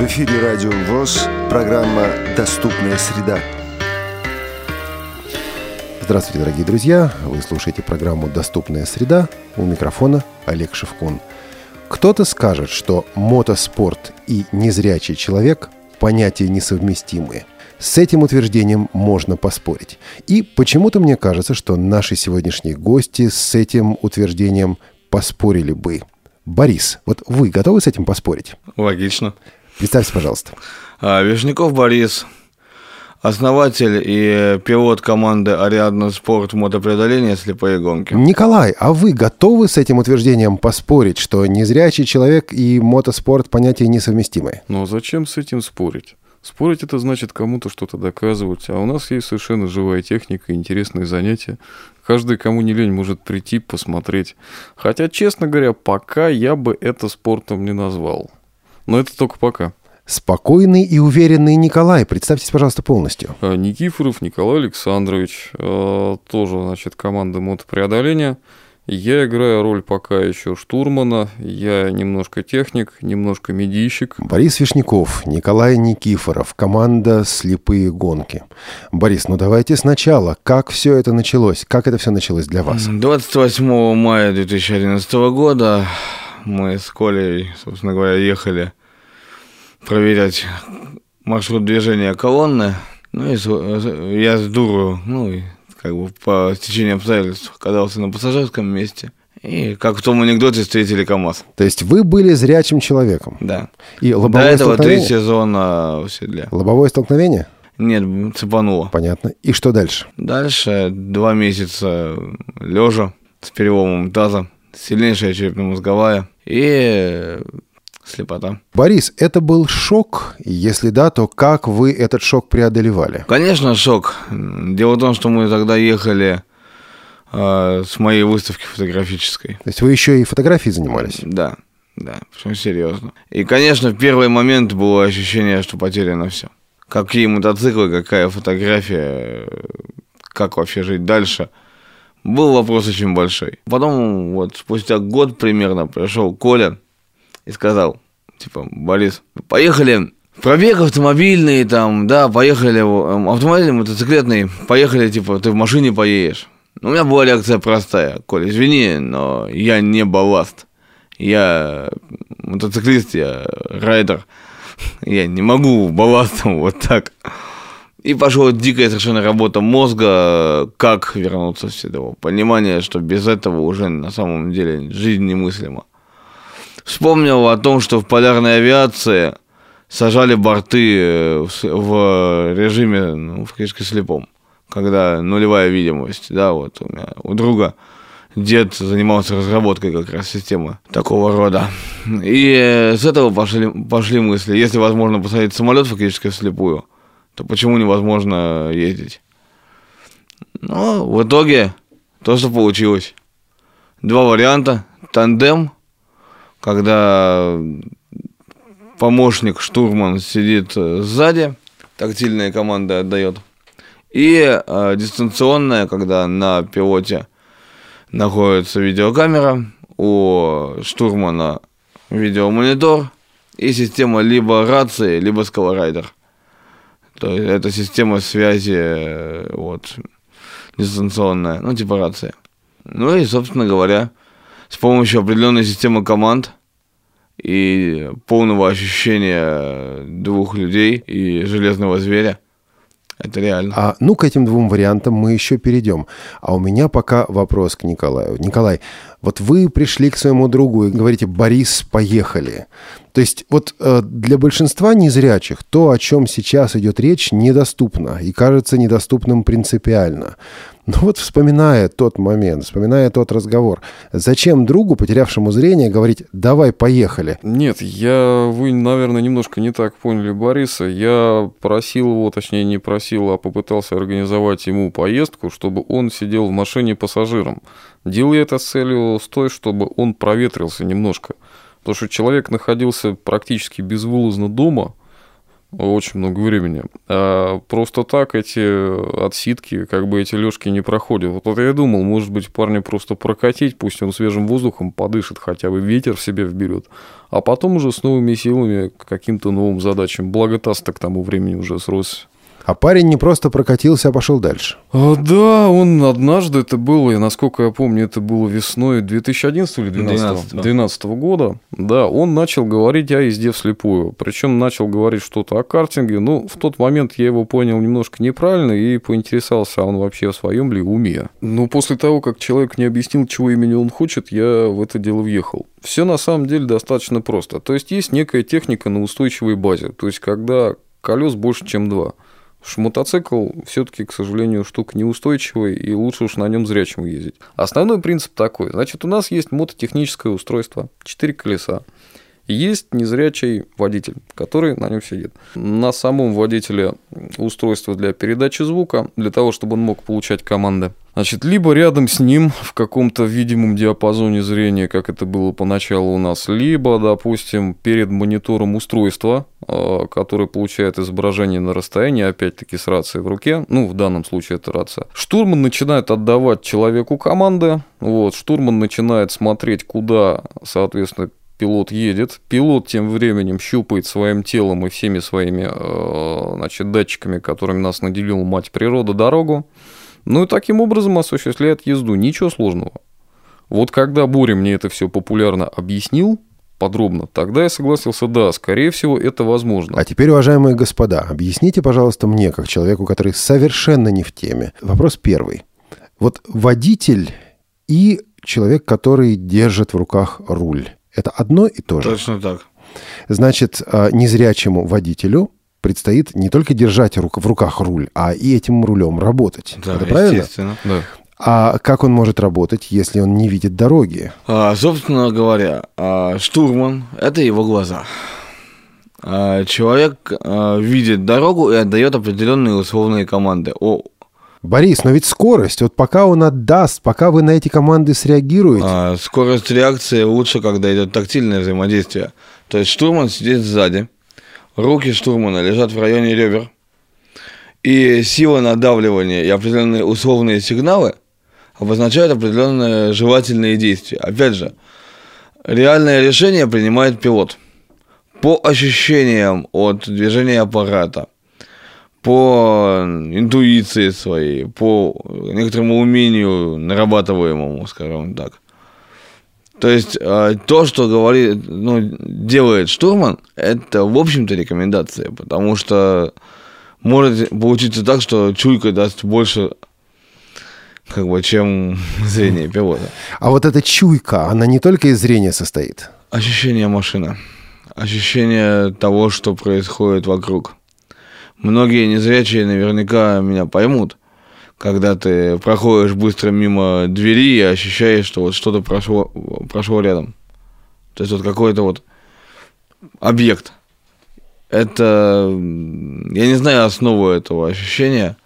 В эфире Радио ВОЗ, программа «Доступная среда». Здравствуйте, дорогие друзья! Вы слушаете программу «Доступная среда». У микрофона Олег Шевкун. Кто-то скажет, что мотоспорт и незрячий человек – понятия несовместимые. С этим утверждением можно поспорить. И почему-то мне кажется, что наши сегодняшние гости с этим утверждением поспорили бы. Борис, вот вы готовы с этим поспорить? Логично. Представьте, пожалуйста. А, Вишняков Борис, основатель и пилот команды «Ариадна Спорт» мотопреодоления слепые гонки. Николай, а вы готовы с этим утверждением поспорить, что незрячий человек и мотоспорт понятия несовместимые? Ну а зачем с этим спорить? Спорить это значит кому-то что-то доказывать, а у нас есть совершенно живая техника, интересные занятия. Каждый, кому не лень, может прийти, посмотреть. Хотя, честно говоря, пока я бы это спортом не назвал. Но это только пока. Спокойный и уверенный Николай. Представьтесь, пожалуйста, полностью. А, Никифоров Николай Александрович, а, тоже, значит, команда мотопреодоления. Я играю роль пока еще штурмана, я немножко техник, немножко медийщик. Борис Вишняков, Николай Никифоров, команда «Слепые гонки». Борис, ну давайте сначала. Как все это началось? Как это все началось для вас? 28 мая 2011 года мы с Колей, собственно говоря, ехали проверять маршрут движения колонны. Ну и я с дуру, ну и как бы по стечению обстоятельств оказался на пассажирском месте. И как в том анекдоте встретили КАМАЗ. То есть вы были зрячим человеком? Да. И лобовое До этого три сезона в седле. Лобовое столкновение? Нет, цепануло. Понятно. И что дальше? Дальше два месяца лежа с переломом таза, сильнейшая черепно-мозговая и слепота. Борис, это был шок? Если да, то как вы этот шок преодолевали? Конечно, шок. Дело в том, что мы тогда ехали э, с моей выставки фотографической. То есть вы еще и фотографией занимались? Да, да, причем серьезно. И, конечно, в первый момент было ощущение, что потеряно все. Какие мотоциклы, какая фотография, как вообще жить дальше. Был вопрос очень большой. Потом, вот спустя год примерно, пришел Коля, и сказал, типа, Борис, поехали, пробег автомобильный, там, да, поехали, автомобильный, мотоциклетный, поехали, типа, ты в машине поедешь. Ну, у меня была реакция простая, Коля, извини, но я не балласт. Я мотоциклист, я райдер. Я не могу балластом вот так. И пошла дикая совершенно работа мозга, как вернуться в седло. Понимание, что без этого уже на самом деле жизнь немыслима. Вспомнил о том, что в полярной авиации сажали борты э, в режиме, ну, фактически слепом, когда нулевая видимость, да, вот у меня, у друга дед занимался разработкой как раз системы такого рода. И с этого пошли, пошли мысли, если возможно посадить самолет фактически вслепую, то почему невозможно ездить? Ну, в итоге то, что получилось. Два варианта. Тандем – когда помощник штурман сидит э, сзади, тактильная команда отдает, и э, дистанционная, когда на пилоте находится видеокамера, у штурмана видеомонитор и система либо рации, либо скалорайдер. То есть это система связи э, вот, дистанционная, ну типа рация. Ну и, собственно говоря, с помощью определенной системы команд и полного ощущения двух людей и железного зверя. Это реально. А ну к этим двум вариантам мы еще перейдем. А у меня пока вопрос к Николаю. Николай, вот вы пришли к своему другу и говорите, Борис, поехали. То есть вот э, для большинства незрячих то, о чем сейчас идет речь, недоступно и кажется недоступным принципиально. Но вот вспоминая тот момент, вспоминая тот разговор, зачем другу, потерявшему зрение, говорить «давай, поехали»? Нет, я, вы, наверное, немножко не так поняли Бориса. Я просил его, точнее не просил, а попытался организовать ему поездку, чтобы он сидел в машине пассажиром. Делал я это с целью с той, чтобы он проветрился немножко. Потому что человек находился практически безвылазно дома, очень много времени. А просто так эти отсидки, как бы эти лёжки не проходят. Вот, вот я думал, может быть, парня просто прокатить, пусть он свежим воздухом подышит, хотя бы ветер в себе вберет, а потом уже с новыми силами к каким-то новым задачам. Благо таз-то к тому времени уже сросся. А парень не просто прокатился, а пошел дальше. А, да, он однажды, это было, насколько я помню, это было весной 2011 или 2012, 2012 года. Да, он начал говорить о езде вслепую. Причем начал говорить что-то о картинге. Ну, в тот момент я его понял немножко неправильно и поинтересовался, а он вообще в своем ли уме. Но после того, как человек не объяснил, чего имени он хочет, я в это дело въехал. Все на самом деле достаточно просто. То есть есть некая техника на устойчивой базе. То есть когда колес больше, чем два – что мотоцикл все-таки, к сожалению, штука неустойчивая, и лучше уж на нем зрячим ездить. Основной принцип такой. Значит, у нас есть мототехническое устройство, 4 колеса. Есть незрячий водитель, который на нем сидит. На самом водителе устройство для передачи звука, для того, чтобы он мог получать команды. Значит, либо рядом с ним в каком-то видимом диапазоне зрения, как это было поначалу у нас, либо, допустим, перед монитором устройства, а, которое получает изображение на расстоянии, опять-таки с рацией в руке, ну, в данном случае это рация. Штурман начинает отдавать человеку команды, вот, штурман начинает смотреть, куда, соответственно, пилот едет. Пилот тем временем щупает своим телом и всеми своими э, значит, датчиками, которыми нас наделил мать природа, дорогу. Ну и таким образом осуществляет езду. Ничего сложного. Вот когда Буря мне это все популярно объяснил, подробно, тогда я согласился, да, скорее всего, это возможно. А теперь, уважаемые господа, объясните, пожалуйста, мне, как человеку, который совершенно не в теме. Вопрос первый. Вот водитель и человек, который держит в руках руль. Это одно и то же. Точно так. Значит, а, незрячему водителю предстоит не только держать в руках руль, а и этим рулем работать. Да, Это правильно? естественно. Да. А как он может работать, если он не видит дороги? А, собственно говоря, а, штурман – это его глаза. А, человек а, видит дорогу и отдает определенные условные команды о Борис, но ведь скорость, вот пока он отдаст, пока вы на эти команды среагируете. А, скорость реакции лучше, когда идет тактильное взаимодействие. То есть штурман сидит сзади, руки штурмана лежат в районе ребер, и сила надавливания и определенные условные сигналы обозначают определенные желательные действия. Опять же, реальное решение принимает пилот по ощущениям от движения аппарата – по интуиции своей, по некоторому умению нарабатываемому, скажем так. То есть а, то, что говорит, ну, делает штурман, это, в общем-то, рекомендация, потому что может получиться так, что чуйка даст больше как бы, чем зрение пилота. А вот эта чуйка, она не только из зрения состоит? Ощущение машины. Ощущение того, что происходит вокруг. Многие незрячие наверняка меня поймут, когда ты проходишь быстро мимо двери и ощущаешь, что вот что-то прошло, прошло рядом. То есть вот какой-то вот объект. Это, я не знаю основу этого ощущения,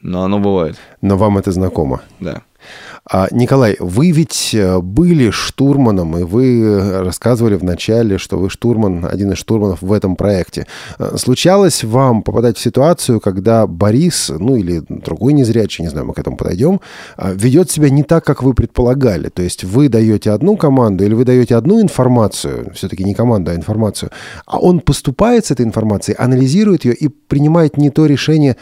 но оно бывает. Но вам это знакомо? Да. А, Николай, вы ведь э, были штурманом, и вы рассказывали вначале, что вы штурман, один из штурманов в этом проекте. Э, случалось вам попадать в ситуацию, когда Борис, ну или другой незрячий, не знаю, мы к этому подойдем, э, ведет себя не так, как вы предполагали? То есть вы даете одну команду или вы даете одну информацию, все-таки не команду, а информацию, а он поступает с этой информацией, анализирует ее и принимает не то решение,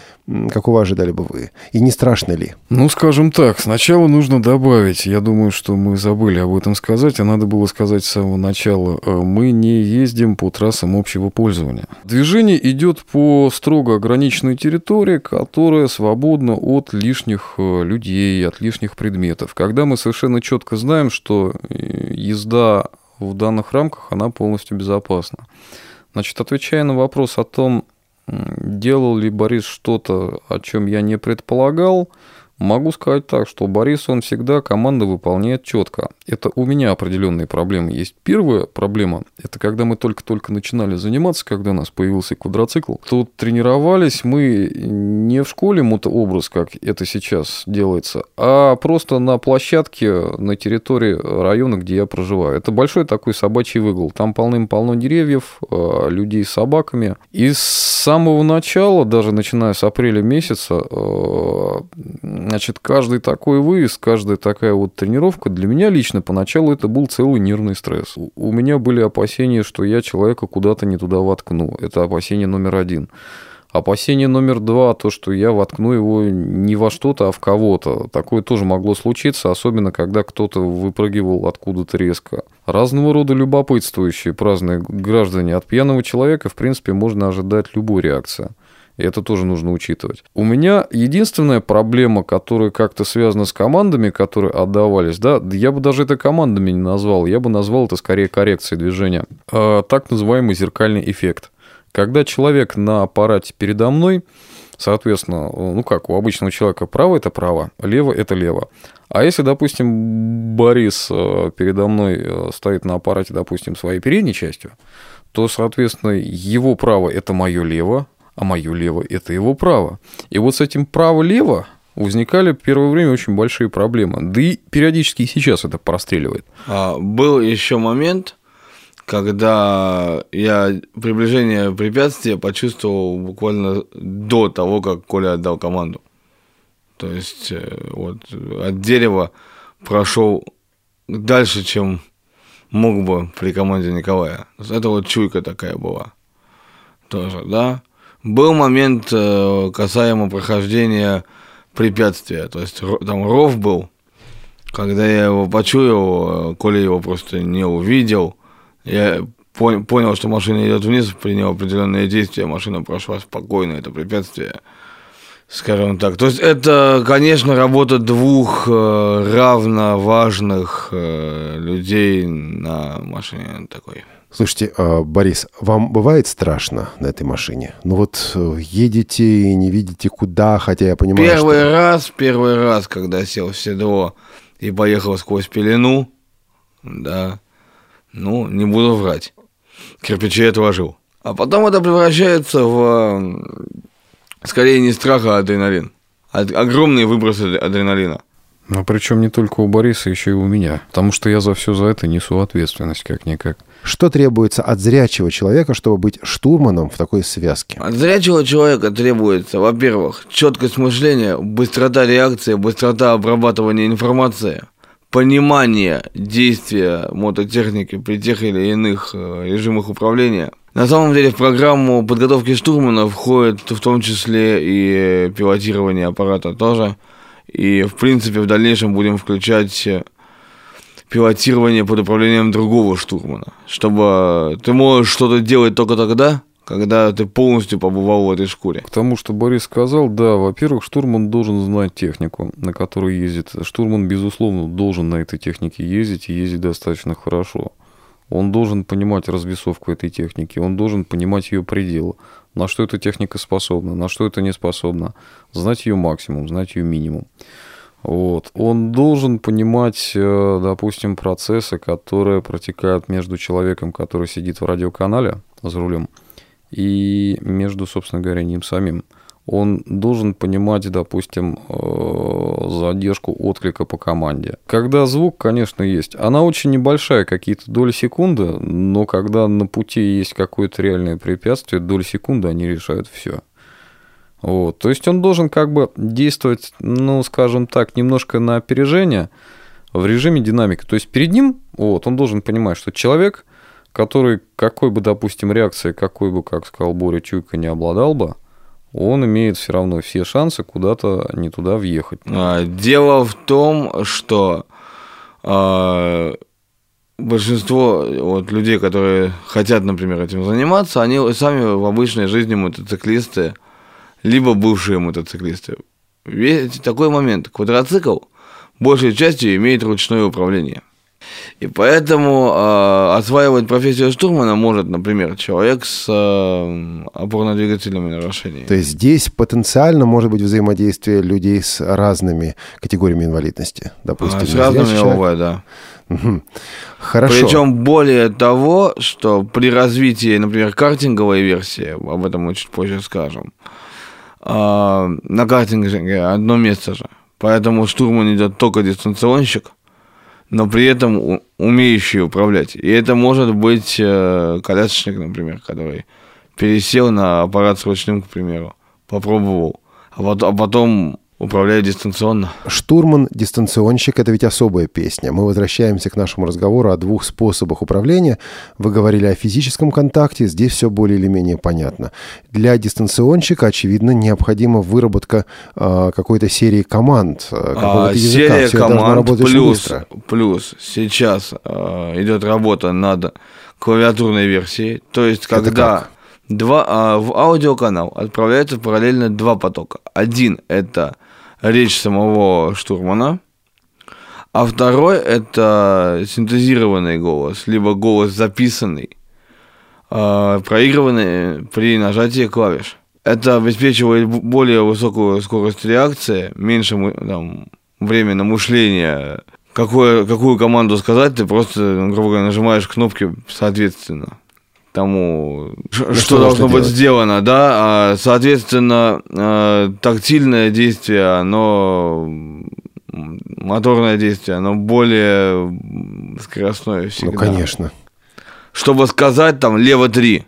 какого ожидали бы вы? И не страшно ли? Ну, скажем так, сначала нужно добавить, я думаю, что мы забыли об этом сказать, а надо было сказать с самого начала, э, мы не ездим по трассам общего пользования. Движение идет по строго ограниченной территории, которая свободна от лишних э, людей, от лишних предметов. Когда мы совершенно четко знаем, что э, езда в данных рамках, она полностью безопасна. Значит, отвечая на вопрос о том, делал ли Борис что-то, о чем я не предполагал, Могу сказать так, что Борис, он всегда команды выполняет четко. Это у меня определенные проблемы есть. Первая проблема – это когда мы только-только начинали заниматься, когда у нас появился квадроцикл. Тут тренировались мы не в школе мотообраз, как это сейчас делается, а просто на площадке на территории района, где я проживаю. Это большой такой собачий выгул. Там полным-полно деревьев, э, людей с собаками. И с самого начала, даже начиная с апреля месяца, э, Значит, каждый такой выезд, каждая такая вот тренировка для меня лично поначалу это был целый нервный стресс. У меня были опасения, что я человека куда-то не туда воткну. Это опасение номер один. Опасение номер два, то, что я воткну его не во что-то, а в кого-то. Такое тоже могло случиться, особенно когда кто-то выпрыгивал откуда-то резко. Разного рода любопытствующие праздные граждане от пьяного человека, в принципе, можно ожидать любой реакции. И это тоже нужно учитывать. У меня единственная проблема, которая как-то связана с командами, которые отдавались, да, я бы даже это командами не назвал, я бы назвал это скорее коррекцией движения. А, так называемый зеркальный эффект. Когда человек на аппарате передо мной, соответственно, ну как, у обычного человека право – это право, лево – это лево. А если, допустим, Борис э, передо мной э, стоит на аппарате, допустим, своей передней частью, то, соответственно, его право – это мое лево, а мое лево – это его право. И вот с этим право-лево возникали в первое время очень большие проблемы. Да и периодически и сейчас это простреливает. А, был еще момент, когда я приближение препятствия почувствовал буквально до того, как Коля отдал команду. То есть э, вот от дерева прошел дальше, чем мог бы при команде Николая. Это вот чуйка такая была. Тоже, да. Был момент э, касаемо прохождения препятствия. То есть там ров был. Когда я его почуял, э, Коля его просто не увидел. Я понял, что машина идет вниз, принял определенные действия, машина прошла спокойно, это препятствие, скажем так. То есть это, конечно, работа двух э, равно важных людей на машине такой. Слушайте, а, Борис, вам бывает страшно на этой машине? Ну вот э, едете и не видите куда, хотя я понимаю, Первый что... раз, первый раз, когда сел в седло и поехал сквозь пелену, да, ну, не буду врать, кирпичи отложил. А потом это превращается в, скорее, не страх, а адреналин. Огромные выбросы адреналина. Ну, причем не только у Бориса, еще и у меня. Потому что я за все за это несу ответственность, как-никак. Что требуется от зрячего человека, чтобы быть штурманом в такой связке? От зрячего человека требуется, во-первых, четкость мышления, быстрота реакции, быстрота обрабатывания информации, понимание действия мототехники при тех или иных э, режимах управления. На самом деле в программу подготовки штурмана входит в том числе и пилотирование аппарата тоже – и, в принципе, в дальнейшем будем включать э, пилотирование под управлением другого штурмана. Чтобы ты можешь что-то делать только тогда, когда ты полностью побывал в этой шкуре. Потому что Борис сказал, да, во-первых, штурман должен знать технику, на которой ездит. Штурман, безусловно, должен на этой технике ездить и ездить достаточно хорошо. Он должен понимать развесовку этой техники, он должен понимать ее пределы на что эта техника способна, на что это не способна, знать ее максимум, знать ее минимум. Вот. Он должен понимать, э, допустим, процессы, которые протекают между человеком, который сидит в радиоканале за рулем, и между, собственно говоря, ним самим он должен понимать, допустим, э, задержку отклика по команде. Когда звук, конечно, есть, она очень небольшая, какие-то доли секунды, но когда на пути есть какое-то реальное препятствие, доли секунды, они решают все. Вот. То есть он должен как бы действовать, ну, скажем так, немножко на опережение в режиме динамики. То есть перед ним, вот, он должен понимать, что человек, который какой бы, допустим, реакции, какой бы, как сказал Боря Чуйка, не обладал бы, он имеет все равно все шансы куда-то не туда въехать. А, дело в том, что э, большинство вот, людей, которые хотят, например, этим заниматься, они сами в обычной жизни мотоциклисты, либо бывшие мотоциклисты. Ведь такой момент. Квадроцикл большей частью имеет ручное управление. И поэтому э, осваивать профессию штурмана может, например, человек с э, опорно-двигательными нарушениями. То есть здесь потенциально может быть взаимодействие людей с разными категориями инвалидности. Допустим, А, с разными бывает, да. Хорошо. Причем более того, что при развитии, например, картинговой версии, об этом мы чуть позже скажем, а, на картинге одно место же. Поэтому штурман идет только дистанционщик, но при этом умеющий управлять. И это может быть э, колясочник, например, который пересел на аппарат с ручным, к примеру, попробовал, а а потом управляет дистанционно. Штурман, дистанционщик – это ведь особая песня. Мы возвращаемся к нашему разговору о двух способах управления. Вы говорили о физическом контакте, здесь все более или менее понятно. Для дистанционщика, очевидно, необходима выработка э, какой-то серии команд, э, какого-то А, языка. серия должно команд плюс, плюс сейчас э, идет работа над клавиатурной версией. То есть, когда два, а, в аудиоканал отправляется параллельно два потока. Один это речь самого штурмана, а второй это синтезированный голос, либо голос записанный, э, проигрыванный при нажатии клавиш. Это обеспечивает более высокую скорость реакции, меньше там, время на мышление. Какое, какую команду сказать, ты просто, грубо говоря, нажимаешь кнопки соответственно тому, что, что должно быть делать. сделано, да, а, соответственно, э, тактильное действие, оно моторное действие, оно более скоростное всегда. Ну, конечно. Чтобы сказать там лево 3,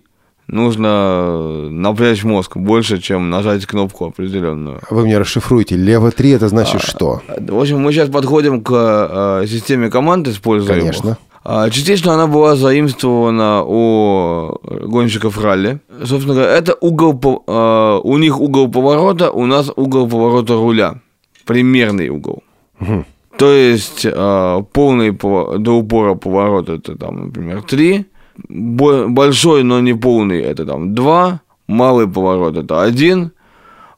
нужно напрячь мозг больше, чем нажать кнопку определенную. Вы мне расшифруете. Лево 3 – это значит что? В общем, мы сейчас подходим к э, системе команд используемых. Конечно. А, Частично она была заимствована у гонщиков ралли. Собственно говоря, это угол, э, у них угол поворота, у нас угол поворота руля. Примерный угол. Мгм. То есть э, полный по- до упора поворот это там, например, 3, большой, но не полный это там 2, малый поворот это 1,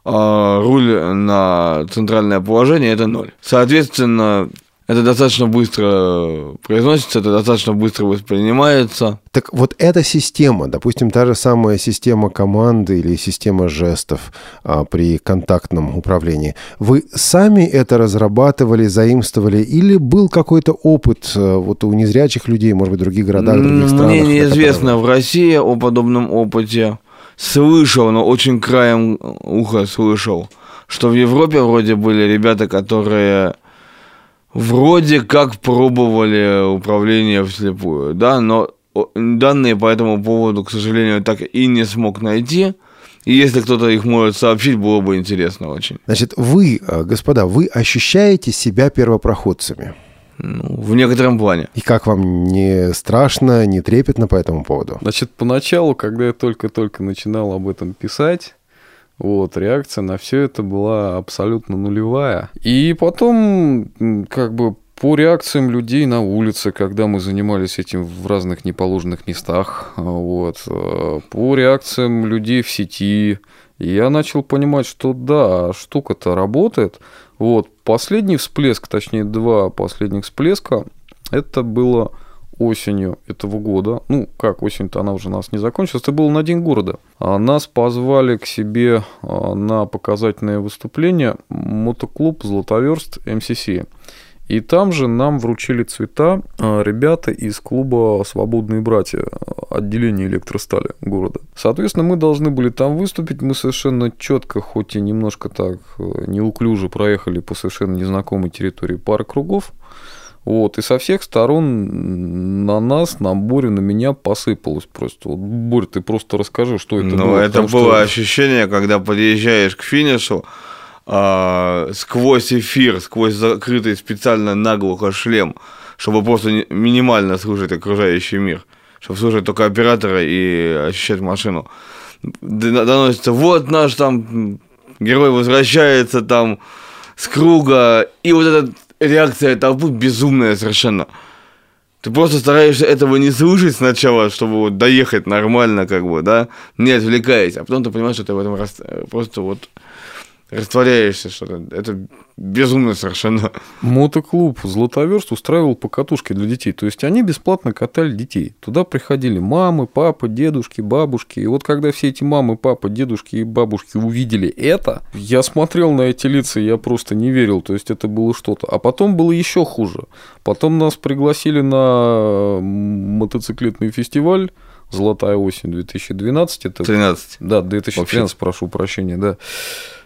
руль на центральное положение это 0. Соответственно, это достаточно быстро произносится, это достаточно быстро воспринимается. Так вот эта система, допустим, та же самая система команды или система жестов а, при контактном управлении, вы сами это разрабатывали, заимствовали, или был какой-то опыт а, вот у незрячих людей, может быть, в других городах, в других странах? Мне неизвестно в России о подобном опыте. Слышал, но очень краем уха слышал, что в Европе вроде были ребята, которые вроде как пробовали управление вслепую, да, но данные по этому поводу, к сожалению, так и не смог найти. И если кто-то их может сообщить, было бы интересно очень. Значит, вы, а, господа, вы ощущаете себя первопроходцами? Ну, в некотором плане. И как вам не страшно, не трепетно по этому поводу? Значит, поначалу, когда я только-только начинал об этом писать, вот, реакция на все это была абсолютно нулевая. И потом, как бы, по реакциям людей на улице, когда мы занимались этим в разных неположенных местах, а, вот, э, по реакциям людей в сети, я начал понимать, что да, штука-то работает. Вот, последний всплеск, точнее, два последних всплеска, это было осенью этого года. Ну, как осень-то она уже у нас не закончилась. Это было на День города. А Нас позвали к себе а, на показательное выступление мотоклуб «Златоверст МСС». И там же нам вручили цвета а, ребята из клуба «Свободные братья», отделения электростали города. Соответственно, мы должны были там выступить. Мы совершенно четко, хоть и немножко так э, неуклюже проехали по совершенно незнакомой территории пары кругов. Вот, и со всех сторон на нас, на Борю, на меня посыпалось просто. Вот, Борь, ты просто расскажи, что это Ну, было. это было что- ощущение, когда подъезжаешь к финишу, а, сквозь эфир, сквозь закрытый специально наглухо шлем, чтобы просто минимально слушать окружающий мир, чтобы слушать только оператора и ощущать машину. Доносится, вот наш там герой возвращается там с круга, и вот эта реакция толпы безумная совершенно. Ты просто стараешься этого не слушать сначала, чтобы вот доехать нормально, как бы, да, не отвлекаясь, а потом ты понимаешь, что ты в этом рас- просто вот растворяешься что-то. Это безумно совершенно. Мотоклуб «Златоверст» устраивал покатушки для детей. То есть они бесплатно катали детей. Туда приходили мамы, папы, дедушки, бабушки. И вот когда все эти мамы, папы, дедушки и бабушки увидели это, я смотрел на эти лица, я просто не верил. То есть это было что-то. А потом было еще хуже. Потом нас пригласили на мотоциклетный фестиваль «Золотая осень 2012». Это... 13. Да, 2013, прошу прощения, да.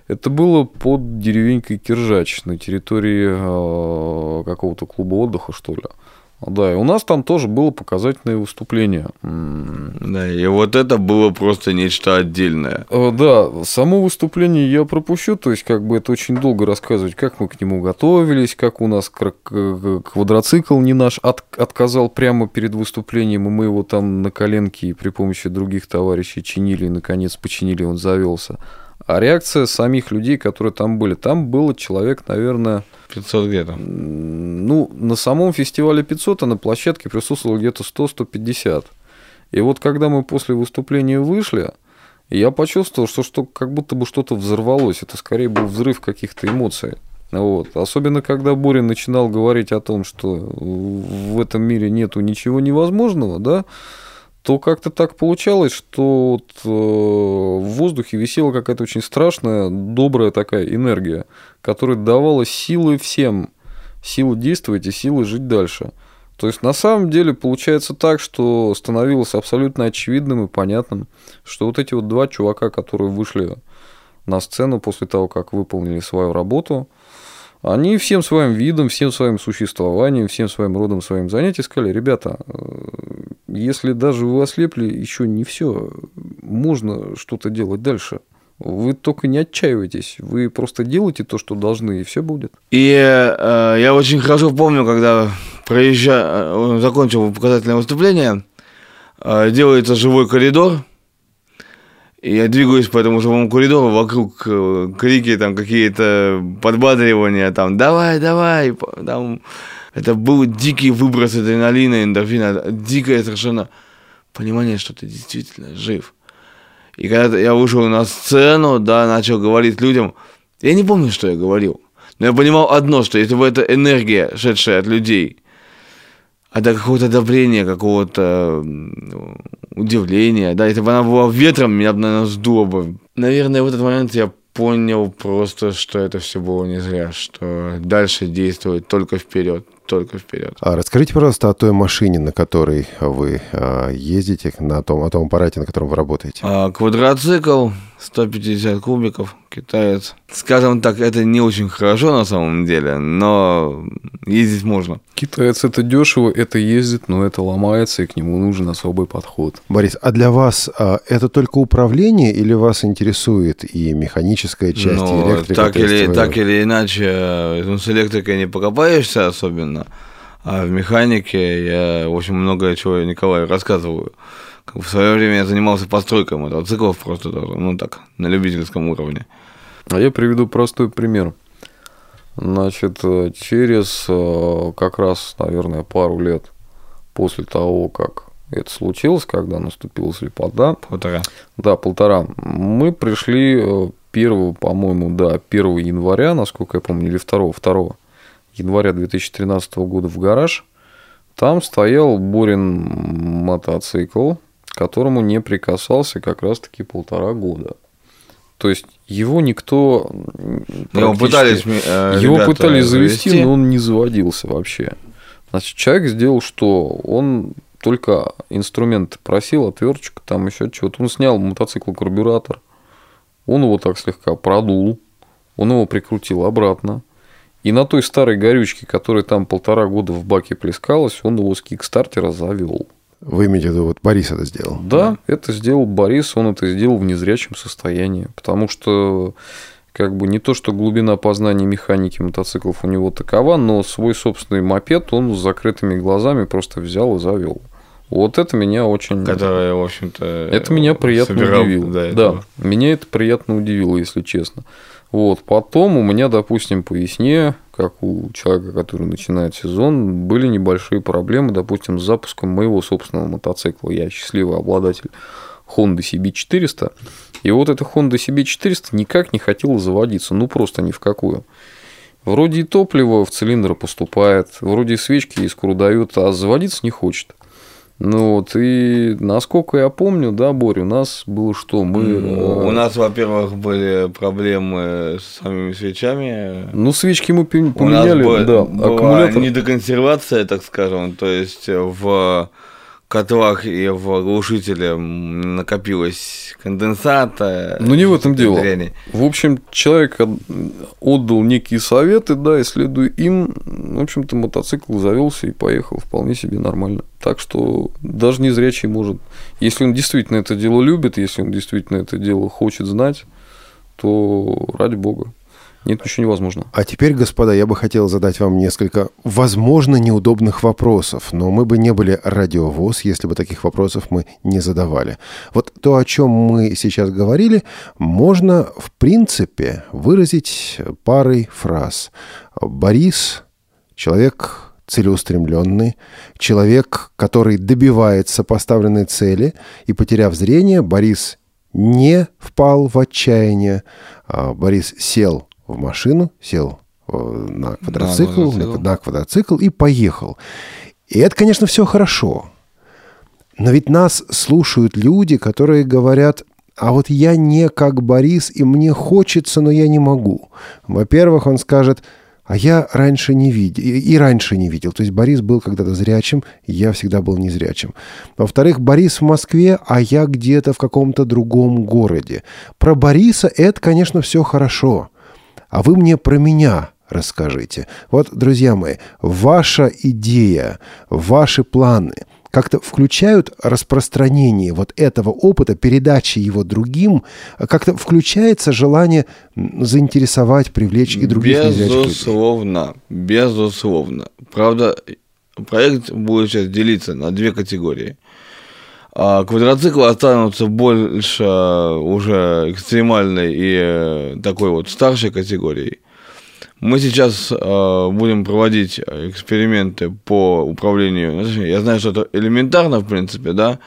Это было под деревенькой Киржач на территории э, какого-то клуба отдыха, что ли. Да, и у нас там тоже было показательное выступление. Да, и вот это было просто нечто отдельное. Э, да, само выступление я пропущу, то есть как бы это очень долго рассказывать, как мы к нему готовились, как у нас квадроцикл не наш от, отказал прямо перед выступлением, и мы его там на коленке при помощи других товарищей чинили, и наконец починили, он завелся. А реакция самих людей, которые там были, там было человек, наверное... 500 где-то. Ну, на самом фестивале 500, а на площадке присутствовало где-то 100-150. И вот когда мы после выступления вышли, я почувствовал, что, что как будто бы что-то взорвалось. Это скорее был взрыв каких-то эмоций. Вот. Особенно, когда Борин начинал говорить о том, что в этом мире нету ничего невозможного, да, то как-то так получалось, что вот, э, в воздухе висела какая-то очень страшная, добрая такая энергия, которая давала силы всем, силы действовать и силы жить дальше. То есть на самом деле получается так, что становилось абсолютно очевидным и понятным, что вот эти вот два чувака, которые вышли на сцену после того, как выполнили свою работу, они всем своим видом, всем своим существованием, всем своим родом, своим занятием сказали, ребята, э, если даже вы ослепли, еще не все, можно что-то делать дальше. Вы только не отчаивайтесь, вы просто делайте то, что должны, и все будет. И э, я очень хорошо помню, когда проезжал, э, закончил показательное выступление, э, делается живой коридор, я двигаюсь по этому живому коридору, вокруг э, крики, там какие-то подбадривания, там «давай, давай», там это был дикий выброс адреналина, эндорфина, дикое совершенно понимание, что ты действительно жив. И когда я вышел на сцену, да, начал говорить людям, я не помню, что я говорил, но я понимал одно, что если бы эта энергия, шедшая от людей, а до какого-то одобрения, какого-то удивления, да, если бы она была ветром, меня бы, наверное, сдуло бы. Наверное, в этот момент я понял просто, что это все было не зря, что дальше действовать только вперед, только вперед. А расскажите, пожалуйста, о той машине, на которой вы а, ездите, на том, о том аппарате, на котором вы работаете. А, квадроцикл, 150 кубиков, китаец. Скажем так, это не очень хорошо на самом деле, но ездить можно. Китаец это дешево, это ездит, но это ломается, и к нему нужен особый подход. Борис, а для вас а, это только управление или вас интересует и механическая часть, ну, и электрика? Так или, так или иначе, ну, с электрикой не покопаешься особенно, а в механике я, общем, много чего Николаю рассказываю. В свое время я занимался постройкой мотоциклов просто тоже, ну так, на любительском уровне. А я приведу простой пример. Значит, через э, как раз, наверное, пару лет после того, как это случилось, когда наступила слепота. Полтора. Да, полтора. Мы пришли 1, э, по-моему, да, 1 января, насколько я помню, или 2, 2 января 2013 года в гараж. Там стоял Борин мотоцикл, к которому не прикасался как раз-таки полтора года. То есть его никто... Его пытались, э, его пытались завести, завести, но он не заводился вообще. Значит, человек сделал что? Он только инструмент просил, отверточку, там еще чего-то. Он снял мотоцикл карбюратор, он его так слегка продул, он его прикрутил обратно. И на той старой горючке, которая там полтора года в баке плескалась, он его с кикстартера завел. Вы имеете в виду, вот Борис это сделал? Да, это сделал Борис, он это сделал в незрячем состоянии, потому что как бы не то, что глубина познания механики мотоциклов у него такова, но свой собственный мопед он с закрытыми глазами просто взял и завел. Вот это меня очень... Которое, в общем-то... Это меня приятно удивило. Да, да, меня это приятно удивило, если честно. Вот. Потом у меня, допустим, по весне, как у человека, который начинает сезон, были небольшие проблемы, допустим, с запуском моего собственного мотоцикла. Я счастливый обладатель Honda CB400. И вот эта Honda CB400 никак не хотела заводиться, ну просто ни в какую. Вроде и топливо в цилиндр поступает, вроде и свечки искру дают, а заводиться не хочет. Ну вот, и насколько я помню, да, Боря, у нас было что? Мы, Ну, э, У нас, во-первых, были проблемы с самими свечами. Ну, свечки мы пи- У нас поменяли, да, была аккумулятор. недоконсервация, так скажем, то есть в котлах и в глушителе накопилось конденсата. Ну, не в этом дело. дряни. В общем, человек от- отдал некие советы, да, и следуя им, в общем-то, мотоцикл завелся и поехал вполне себе нормально. Так что даже незрячий может, если он действительно это дело любит, если он действительно это дело хочет знать, то ради бога. Нет ничего невозможного. А теперь, господа, я бы хотел задать вам несколько, возможно, неудобных вопросов, но мы бы не были радиовоз, если бы таких вопросов мы не задавали. Вот то, о чем мы сейчас говорили, можно, в принципе, выразить парой фраз. Борис – человек целеустремленный, человек, который добивается поставленной цели, и, потеряв зрение, Борис не впал в отчаяние, а Борис сел в машину, сел э, на квадроцикл, на, квадроцикл. на квадроцикл и поехал. И это, конечно, все хорошо. Но ведь нас слушают люди, которые говорят, а вот я не как Борис, и мне хочется, но я не могу. Во-первых, он скажет, а я раньше не видел, и раньше не видел. То есть Борис был когда-то зрячим, я всегда был незрячим. Во-вторых, Борис в Москве, а я где-то в каком-то другом городе. Про Бориса это, конечно, все хорошо. А вы мне про меня расскажите. Вот, друзья мои, ваша идея, ваши планы как-то включают распространение вот этого опыта, передачи его другим, как-то включается желание заинтересовать, привлечь и других. Безусловно, безусловно. Правда, проект будет сейчас делиться на две категории. А квадроциклы останутся больше уже экстремальной и э, такой вот старшей категорией. Мы сейчас э, будем проводить эксперименты по управлению. Я знаю, что это элементарно, в принципе, да.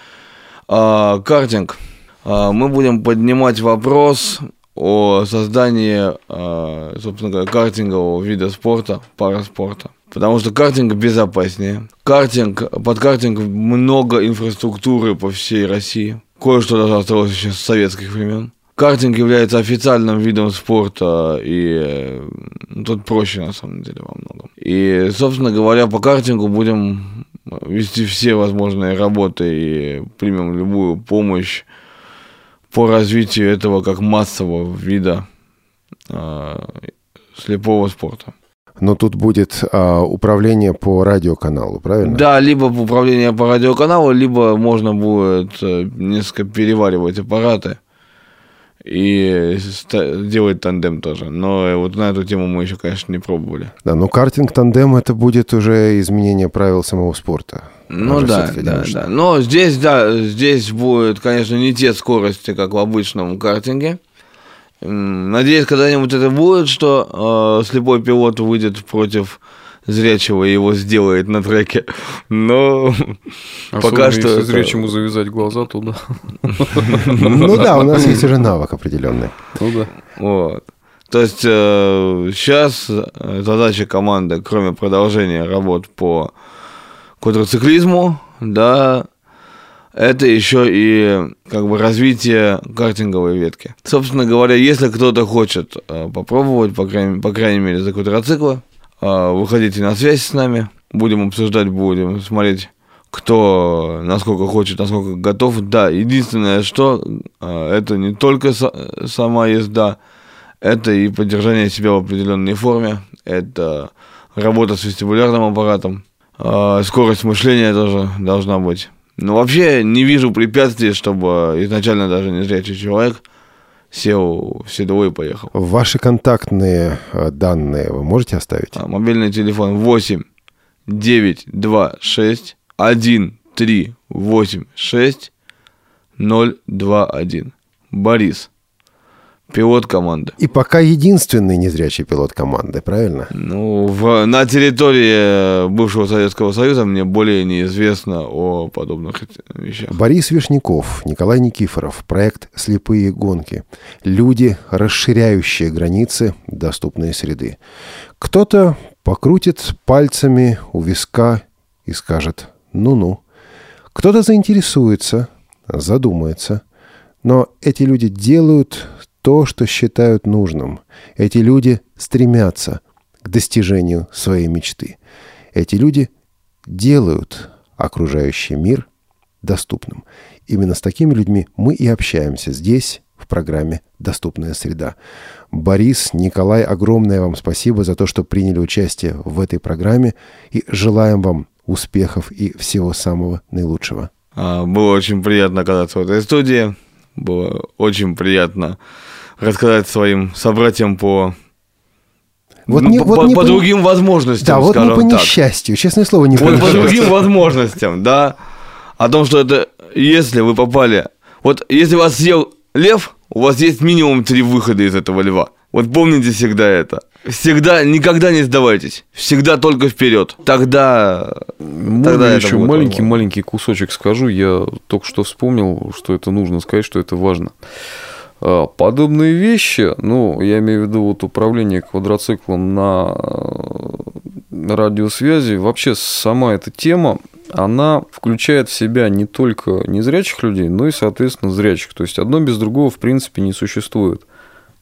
А, картинг. А, мы будем поднимать вопрос о создании, а, собственно говоря, картингового вида спорта, параспорта. Потому что картинг безопаснее. Картинг, под картинг много инфраструктуры по всей России. Кое-что даже осталось еще с советских времен. Картинг является официальным видом спорта, и ну, тут проще на самом деле во многом. И, собственно говоря, по картингу будем вести все возможные работы и примем любую помощь по развитию этого как массового вида э, слепого спорта. Но тут будет а, управление по радиоканалу, правильно? Да, либо управление по радиоканалу, либо можно будет э, несколько переваривать аппараты и делать тандем тоже. Но э, вот на эту тему мы еще, конечно, не пробовали. Да, но картинг тандем это будет уже изменение правил самого спорта. Ну да, да, да. Но здесь, да, здесь будет, конечно, не те скорости, как в обычном картинге. Надеюсь, когда-нибудь это будет, что э, слепой пилот выйдет против зрячего и его сделает на треке. Но пока Особенно, что если это- зрячему завязать глаза, то да. Ну да, у нас есть уже навык определенный. Ну да. Вот. То есть сейчас задача команды, кроме продолжения работ по квадроциклизму, да, это еще и как бы развитие картинговой ветки. Собственно говоря, если кто-то хочет э, попробовать, по крайней, по крайней мере, за квадроциклы, э, выходите на связь с нами, будем обсуждать, будем смотреть, кто насколько хочет, насколько готов. Да, единственное, что э, это не только са- сама езда, это и поддержание себя в определенной форме, это работа с вестибулярным аппаратом, скорость мышления тоже должна быть. Но вообще не вижу препятствий, чтобы изначально даже незрячий человек сел в седло и поехал. Ваши контактные э, данные вы можете оставить? А, Мобильный телефон 8 9 2 6 1 3 8 6 0 2 1. Борис. Пилот команды. И пока единственный незрячий пилот команды, правильно? Ну, в, на территории бывшего Советского Союза мне более неизвестно о подобных вещах. Борис Вишняков, Николай Никифоров, проект «Слепые гонки». Люди, расширяющие границы доступной среды. Кто-то покрутит пальцами у виска и скажет «ну-ну». Кто-то заинтересуется, задумается. Но эти люди делают то, что считают нужным. Эти люди стремятся к достижению своей мечты. Эти люди делают окружающий мир доступным. Именно с такими людьми мы и общаемся здесь, в программе «Доступная среда». Борис, Николай, огромное вам спасибо за то, что приняли участие в этой программе и желаем вам успехов и всего самого наилучшего. А, было очень приятно оказаться в этой студии. Было очень приятно рассказать своим собратьям по вот ну, не, по, вот не по по другим возможностям, Да, вот не по так. несчастью, честное слово, не по Вот по несчастью. другим возможностям, да. О том, что это, если вы попали... Вот если вас съел лев, у вас есть минимум три выхода из этого льва. Вот помните всегда это. Всегда, никогда не сдавайтесь. Всегда только вперед. Тогда... Можно тогда еще будет маленький нормально. маленький кусочек скажу. Я только что вспомнил, что это нужно сказать, что это важно. А, Подобные вещи, ну, я имею в виду вот управление квадроциклом на э, радиосвязи, вообще сама эта тема, она включает в себя не только незрячих людей, но и, соответственно, зрячих. То есть одно без другого, в принципе, не существует.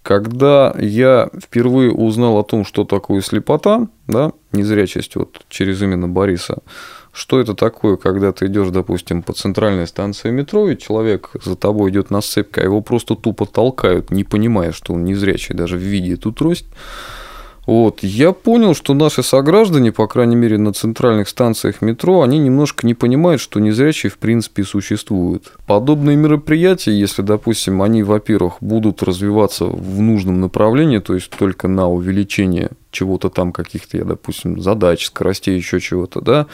Когда я впервые узнал о том, что такое слепота, да, незрячесть вот через именно Бориса, что это такое, когда ты идешь, допустим, по центральной станции метро, и человек за тобой идет на сцепке, а его просто тупо толкают, не понимая, что он незрячий, даже в виде эту трость. Вот, я понял, что наши сограждане, по крайней мере, на центральных станциях метро, они немножко не понимают, что незрячие в принципе существуют. Подобные мероприятия, если, допустим, они, во-первых, будут развиваться в нужном направлении, то есть только на увеличение чего-то там, каких-то, я, допустим, задач, скоростей, еще чего-то, да,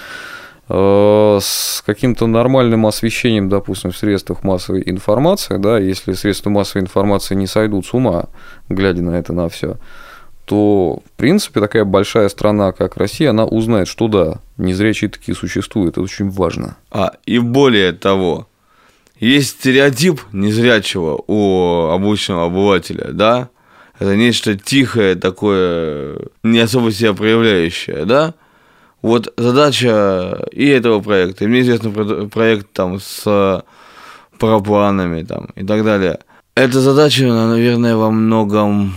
с каким-то нормальным освещением, допустим, в средствах массовой информации, да, если средства массовой информации не сойдут с ума, глядя на это на все, то, в принципе, такая большая страна, как Россия, она узнает, что да, незрячие такие существуют. Это очень важно. А, и более того, есть стереотип незрячего у обычного обывателя, да? Это нечто тихое, такое, не особо себя проявляющее, да? Вот задача и этого проекта, и мне известный про- проект там с парапланами там и так далее. Эта задача, наверное, во многом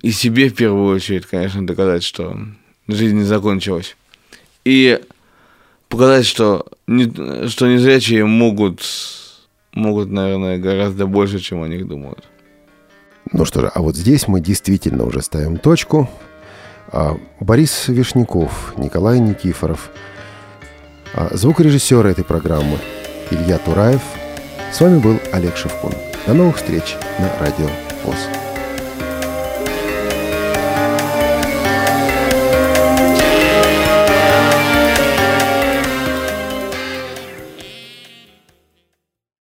и себе в первую очередь, конечно, доказать, что жизнь не закончилась. И показать, что, не, что незрячие могут, могут, наверное, гораздо больше, чем о них думают. Ну что же, а вот здесь мы действительно уже ставим точку. А, Борис Вишняков, Николай Никифоров, а, звукорежиссер этой программы Илья Тураев. С вами был Олег Шевкун. До новых встреч на Радио ВОЗ.